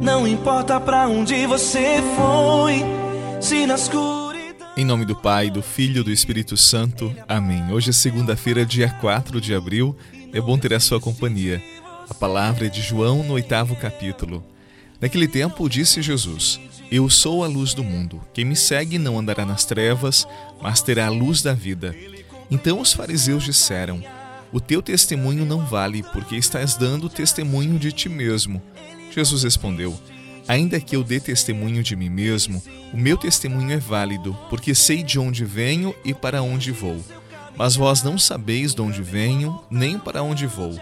Não importa para onde você foi, se na escuridão. Em nome do Pai, do Filho e do Espírito Santo. Amém. Hoje é segunda-feira, dia 4 de abril. É bom ter a sua companhia. A palavra é de João no oitavo capítulo. Naquele tempo disse Jesus: Eu sou a luz do mundo. Quem me segue não andará nas trevas, mas terá a luz da vida. Então os fariseus disseram: O teu testemunho não vale, porque estás dando testemunho de ti mesmo. Jesus respondeu: Ainda que eu dê testemunho de mim mesmo, o meu testemunho é válido, porque sei de onde venho e para onde vou. Mas vós não sabeis de onde venho, nem para onde vou.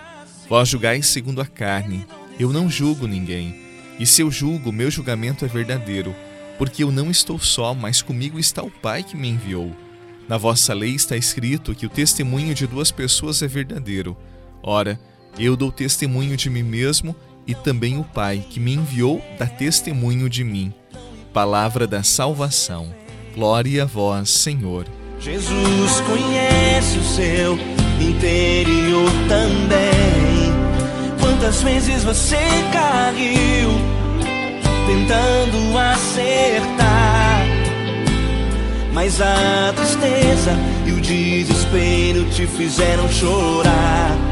Vós julgais segundo a carne. Eu não julgo ninguém. E se eu julgo, meu julgamento é verdadeiro, porque eu não estou só, mas comigo está o Pai que me enviou. Na vossa lei está escrito que o testemunho de duas pessoas é verdadeiro. Ora, eu dou testemunho de mim mesmo e também o Pai que me enviou dá testemunho de mim. Palavra da salvação. Glória a vós, Senhor. Jesus conhece o seu interior também. Quantas vezes você caiu tentando acertar? Mas a tristeza e o desespero te fizeram chorar.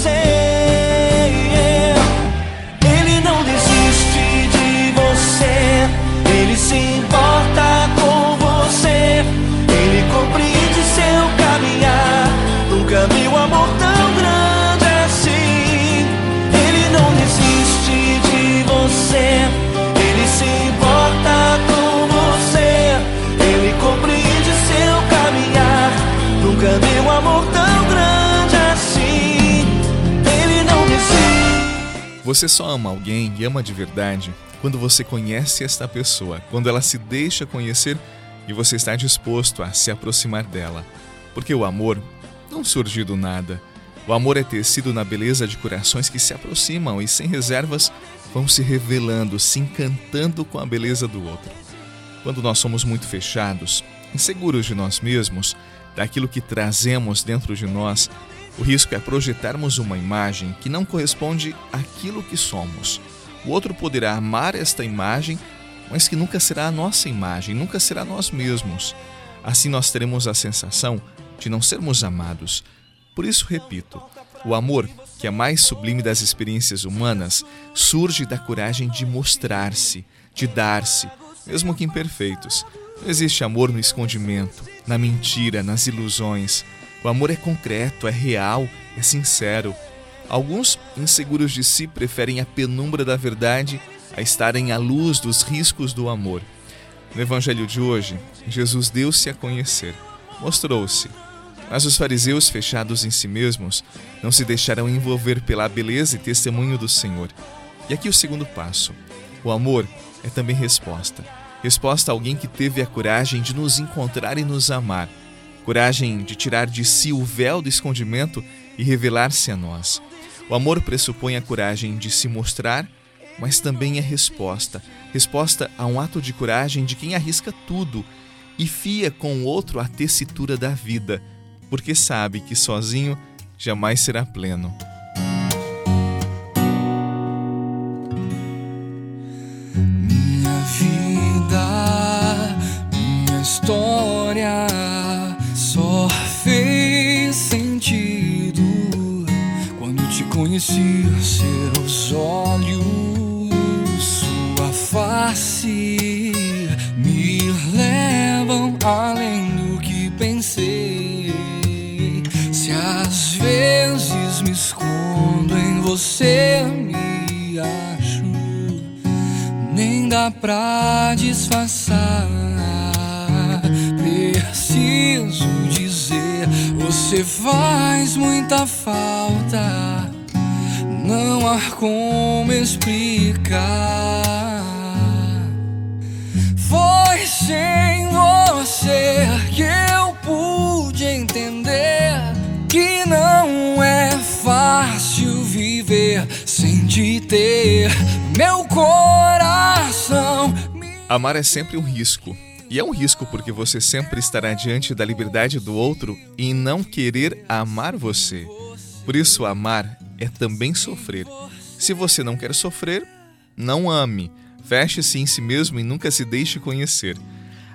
Você só ama alguém e ama de verdade quando você conhece esta pessoa, quando ela se deixa conhecer e você está disposto a se aproximar dela. Porque o amor não surge do nada. O amor é tecido na beleza de corações que se aproximam e, sem reservas, vão se revelando, se encantando com a beleza do outro. Quando nós somos muito fechados, inseguros de nós mesmos, daquilo que trazemos dentro de nós, o risco é projetarmos uma imagem que não corresponde àquilo que somos. O outro poderá amar esta imagem, mas que nunca será a nossa imagem, nunca será nós mesmos. Assim nós teremos a sensação de não sermos amados. Por isso, repito, o amor, que é a mais sublime das experiências humanas, surge da coragem de mostrar-se, de dar-se, mesmo que imperfeitos. Não existe amor no escondimento, na mentira, nas ilusões. O amor é concreto, é real, é sincero. Alguns, inseguros de si, preferem a penumbra da verdade a estarem à luz dos riscos do amor. No Evangelho de hoje, Jesus deu-se a conhecer, mostrou-se. Mas os fariseus, fechados em si mesmos, não se deixaram envolver pela beleza e testemunho do Senhor. E aqui o segundo passo. O amor é também resposta. Resposta a alguém que teve a coragem de nos encontrar e nos amar. Coragem de tirar de si o véu do escondimento e revelar-se a nós. O amor pressupõe a coragem de se mostrar, mas também é resposta. Resposta a um ato de coragem de quem arrisca tudo e fia com o outro a tessitura da vida, porque sabe que sozinho jamais será pleno. Minha vida, conheci. Seus olhos, sua face me levam além do que pensei. Se às vezes me escondo em você, me acho nem dá pra disfarçar. Você faz muita falta, não há como explicar. Foi sem você que eu pude entender que não é fácil viver sem te ter. Meu coração. Amar é sempre um risco. E é um risco porque você sempre estará diante da liberdade do outro e não querer amar você. Por isso, amar é também sofrer. Se você não quer sofrer, não ame. Feche-se em si mesmo e nunca se deixe conhecer.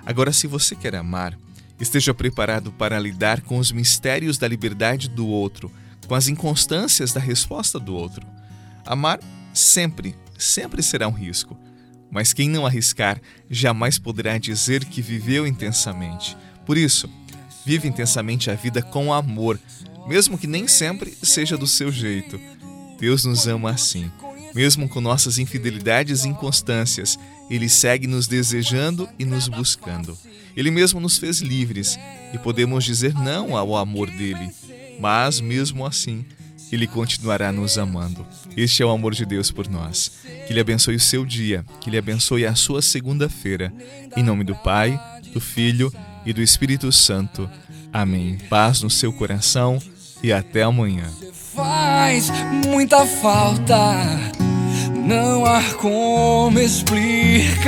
Agora, se você quer amar, esteja preparado para lidar com os mistérios da liberdade do outro, com as inconstâncias da resposta do outro. Amar sempre, sempre será um risco. Mas quem não arriscar jamais poderá dizer que viveu intensamente. Por isso, vive intensamente a vida com amor, mesmo que nem sempre seja do seu jeito. Deus nos ama assim. Mesmo com nossas infidelidades e inconstâncias, Ele segue nos desejando e nos buscando. Ele mesmo nos fez livres e podemos dizer não ao amor dele. Mas, mesmo assim, ele continuará nos amando. Este é o amor de Deus por nós. Que Ele abençoe o seu dia, que Ele abençoe a sua segunda-feira. Em nome do Pai, do Filho e do Espírito Santo. Amém. Paz no seu coração e até amanhã. Faz muita falta, não há como explicar.